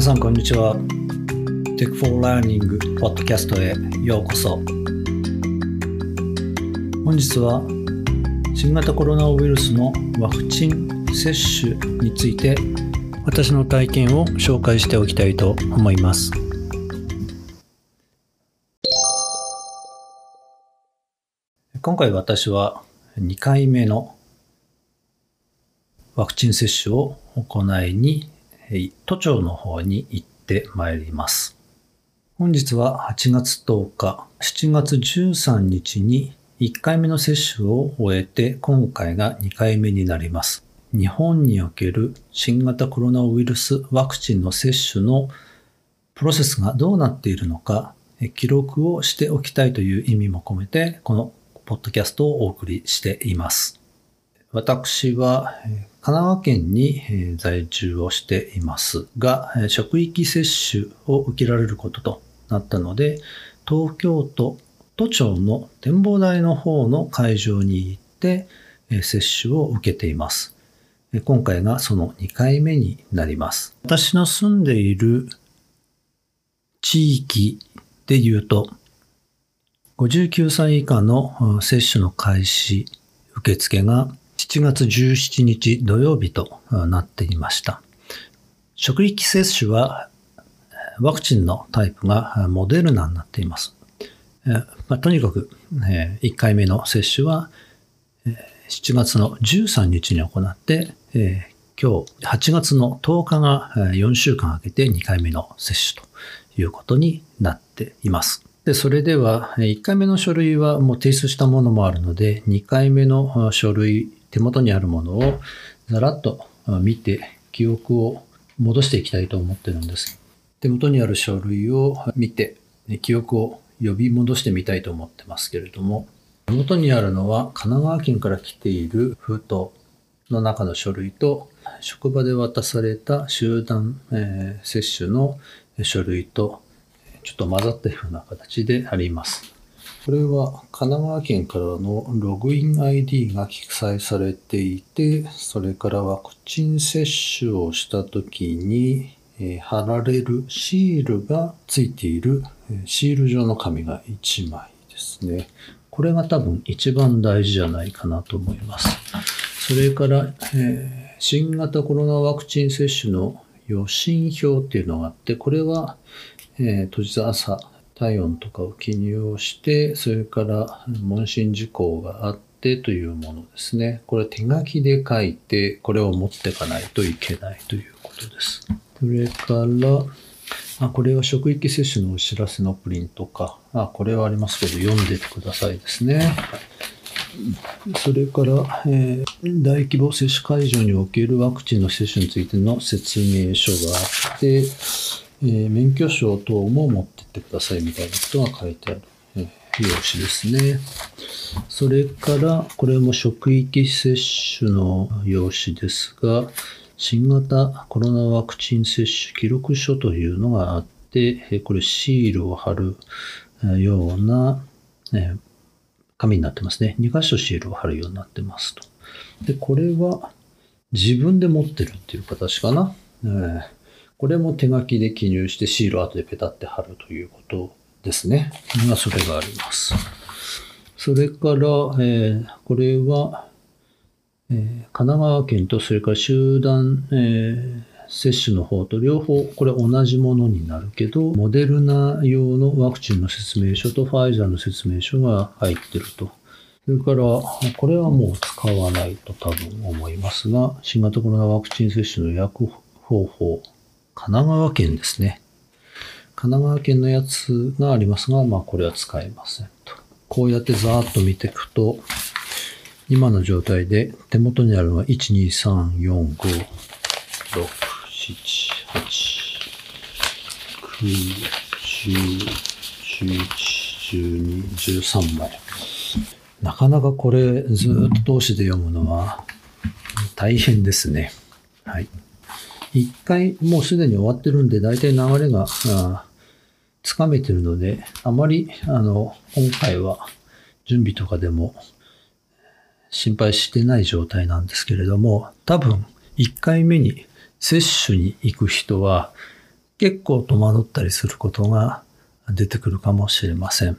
皆さんこんにちは。Tech for Learning ポッドキャストへようこそ。本日は新型コロナウイルスのワクチン接種について私の体験を紹介しておきたいと思います。今回私は2回目のワクチン接種を行いに都庁の方に行ってまいります。本日は8月10日、7月13日に1回目の接種を終えて今回が2回目になります。日本における新型コロナウイルスワクチンの接種のプロセスがどうなっているのか記録をしておきたいという意味も込めてこのポッドキャストをお送りしています。私は神奈川県に在住をしていますが、職域接種を受けられることとなったので、東京都都庁の展望台の方の会場に行って接種を受けています。今回がその2回目になります。私の住んでいる地域で言うと、59歳以下の接種の開始受付が7月17日土曜日となっていました。職域接種はワクチンのタイプがモデルナになっています。まあ、とにかくえ1回目の接種はえ7月の13日に行って、え今日8月の10日が4週間空けて2回目の接種ということになっています。で、それでは1回目の書類はもう提出したものもあるので、2回目の書類手元にあるものをざらっと見て記憶を戻していきたいと思ってるんです。手元にある書類を見て記憶を呼び戻してみたいと思ってますけれども、手元にあるのは神奈川県から来ている封筒の中の書類と職場で渡された集団、えー、接種の書類とちょっと混ざったような形であります。これは神奈川県からのログイン ID が記載されていて、それからワクチン接種をした時に、え貼られるシールがついているえシール状の紙が1枚ですね。これが多分一番大事じゃないかなと思います。それから、えー、新型コロナワクチン接種の予診票っていうのがあって、これは、えー、当日朝体温とかを記入をして、それから問診事項があってというものですね。これ手書きで書いて、これを持っていかないといけないということです。それから、あこれは職域接種のお知らせのプリントか。あ、これはありますけど、読んでてくださいですね。それから、えー、大規模接種会場におけるワクチンの接種についての説明書があって、えー、免許証等も持ってってくださいみたいなことが書いてある、えー、用紙ですね。それから、これも職域接種の用紙ですが、新型コロナワクチン接種記録書というのがあって、これシールを貼るような、え紙になってますね。2箇所シールを貼るようになってますと。で、これは自分で持ってるっていう形かな。えーこれも手書きで記入してシールを後でペタって貼るということですね。まあ、それがあります。それから、えー、これは、えー、神奈川県とそれから集団、えー、接種の方と両方これ同じものになるけど、モデルナ用のワクチンの説明書とファイザーの説明書が入ってると。それから、これはもう使わないと多分思いますが、新型コロナワクチン接種の薬方法神奈川県ですね。神奈川県のやつがありますが、まあこれは使えませんと。こうやってざーっと見ていくと、今の状態で手元にあるのは1、2、3、4、5、6、7、8、9、10、11、12、13枚。なかなかこれずっと通しで読むのは大変ですね。はい。一回もうすでに終わってるんで、大体流れがつかめてるので、あまり、あの、今回は準備とかでも心配してない状態なんですけれども、多分、一回目に接種に行く人は、結構戸惑ったりすることが出てくるかもしれません。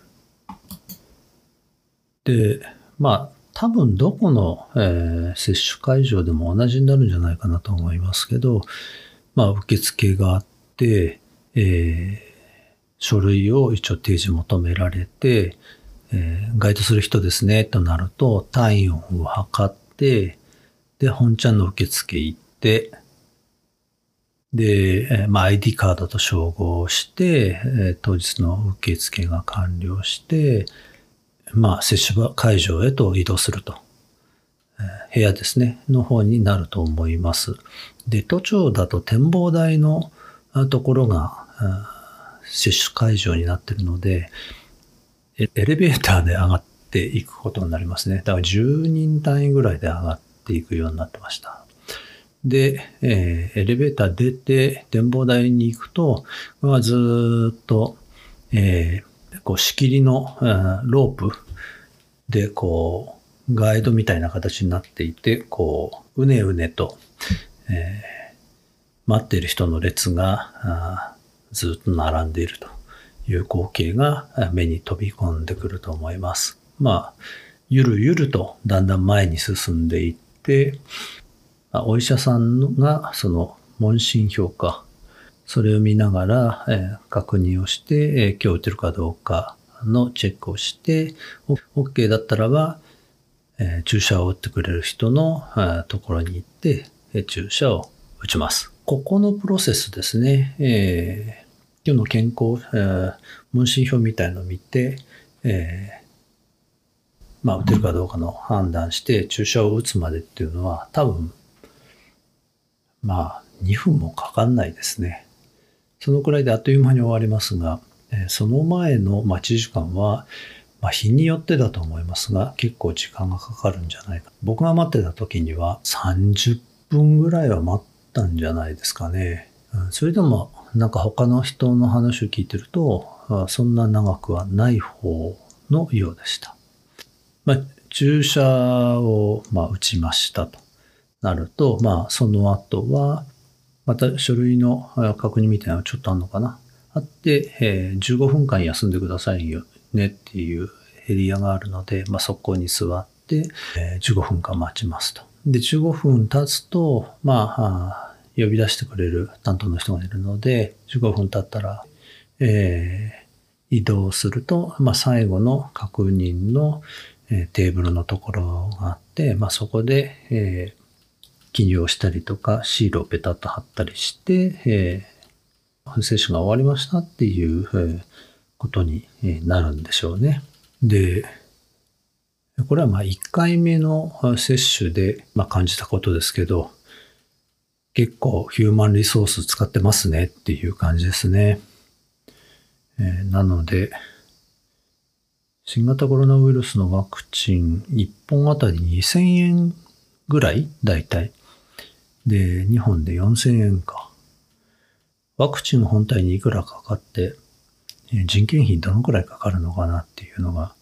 で、まあ、多分どこの、えー、接種会場でも同じになるんじゃないかなと思いますけど、まあ、受付があって、えー、書類を一応提示求められて、えー、該当する人ですね、となると、体温を測って、で、本ちゃんの受付行って、で、まあ、ID カードと照合して、え、当日の受付が完了して、まあ、接種会場へと移動すると。部屋ですね、の方になると思います。で、都庁だと展望台のところが、接種会場になってるので、エレベーターで上がっていくことになりますね。だから10人単位ぐらいで上がっていくようになってました。で、えー、エレベーター出て展望台に行くと、これはずっと、えー、こう仕切りの、ロープでこうガイドみたいな形になっていて、こう、うねうねと、えー、待っている人の列がずっと並んでいるという光景が目に飛び込んでくると思います。まあ、ゆるゆるとだんだん前に進んでいって、お医者さんがその問診評価それを見ながら、えー、確認をして、えー、今日打てるかどうかのチェックをして、OK だったらば、えー、注射を打ってくれる人のところに行って、え、注射を打ちます。ここのプロセスですね、え、今日の健康、えー、問診票みたいのを見て、えまあ、打てるかどうかの判断して注射を打つまでっていうのは多分、まあ、2分もかかんないですね。そのくらいであっという間に終わりますが、その前の待ち時間は、まあ、日によってだと思いますが、結構時間がかかるんじゃないか。僕が待ってた時には30分ぐらいは待ったんじゃないですかね。それでも、なんか他の人の話を聞いてると、そんな長くはない方のようでした。まあ、注射を、ま、打ちましたとなると、まあ、その後は、また書類の確認みたいなのがちょっとあるのかな。あって、えー、15分間休んでくださいよねっていうエリアがあるので、まあ、そこに座って、えー、15分間待ちますと。で、15分経つと、まあ、呼び出してくれる担当の人がいるので、15分経ったら、えー、移動すると、まあ、最後の確認の、えー、テーブルのところがあって、まあ、そこで、えー、記入をしたりとか、シールをペタッと貼ったりして、えー、接種が終わりましたっていう、えー、ことになるんでしょうね。で、これはまあ1回目の接種で、まあ、感じたことですけど、結構ヒューマンリソース使ってますねっていう感じですね。えー、なので、新型コロナウイルスのワクチン1本あたり2000円ぐらいだいたいで、2本で4000円か。ワクチン本体にいくらかかって、人件費どのくらいかかるのかなっていうのが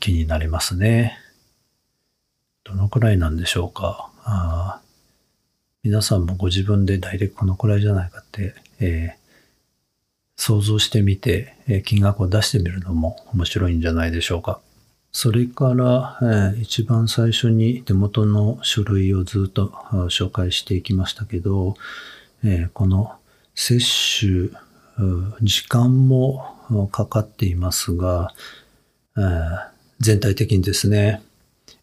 気になりますね。どのくらいなんでしょうか。あ皆さんもご自分で大体このくらいじゃないかって、えー、想像してみて、え、金額を出してみるのも面白いんじゃないでしょうか。それから、えー、一番最初に手元の書類をずっと紹介していきましたけど、えー、この接種、時間もかかっていますが、えー、全体的にですね、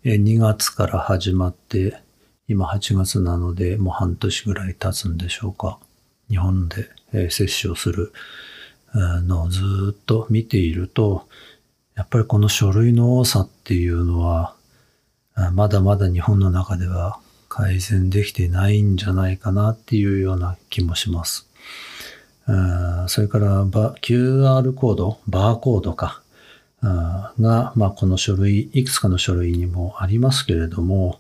2月から始まって、今8月なのでもう半年ぐらい経つんでしょうか。日本で接種をするのをずっと見ていると、やっぱりこの書類の多さっていうのは、まだまだ日本の中では改善できてないんじゃないかなっていうような気もします。それから QR コード、バーコードか、が、まあ、この書類、いくつかの書類にもありますけれども、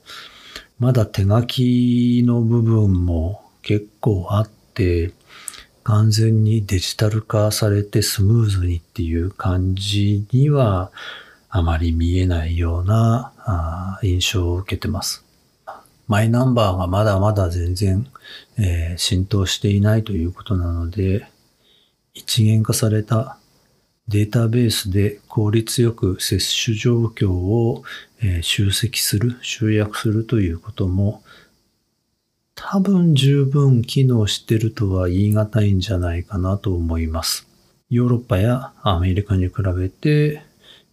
まだ手書きの部分も結構あって、完全にデジタル化されてスムーズにっていう感じにはあまり見えないような印象を受けてます。マイナンバーがまだまだ全然えー、浸透していないということなので、一元化されたデータベースで効率よく接種状況を、え、集積する、集約するということも多分十分機能してるとは言い難いんじゃないかなと思います。ヨーロッパやアメリカに比べて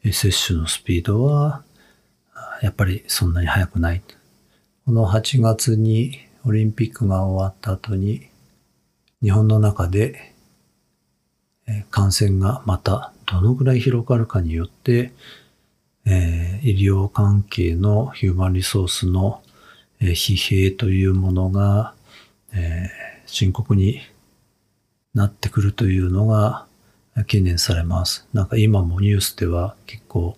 接種のスピードはやっぱりそんなに速くない。この8月にオリンピックが終わった後に日本の中で感染がまたどのぐらい広がるかによって、え、医療関係のヒューマンリソースの疲弊というものが、え、深刻になってくるというのが懸念されます。なんか今もニュースでは結構、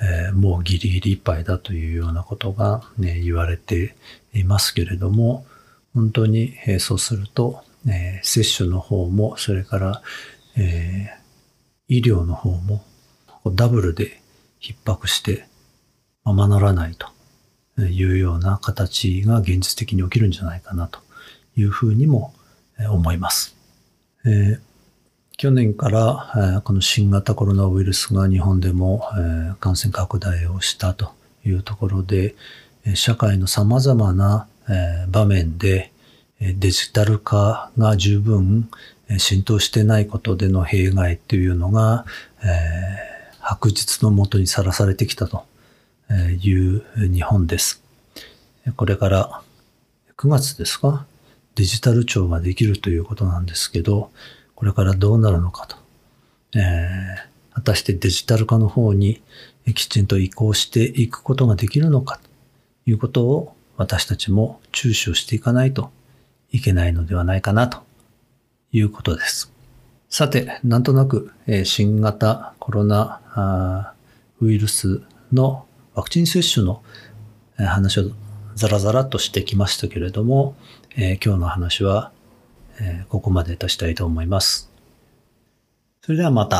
えー、もうギリギリいっぱいだというようなことが、ね、言われていますけれども、本当に、えー、そうすると、えー、接種の方も、それから、え、医療の方もダブルで逼迫してままならないというような形が現実的に起きるんじゃないかなというふうにも思います。えー、去年から、えー、この新型コロナウイルスが日本でも、えー、感染拡大をしたというところで、社会の様々な、えー、場面でデジタル化が十分浸透してないことでの弊害というのが、えー、白日のもとにさらされてきたという日本です。これから9月ですかデジタル庁ができるということなんですけど、これからどうなるのかと。えー、果たしてデジタル化の方にきちんと移行していくことができるのかということを私たちも注視をしていかないといけないのではないかなということです。さて、なんとなく、新型コロナウイルスのワクチン接種の話をザラザラとしてきましたけれども、えー、今日の話は、ここまでとしたいと思います。それではまた。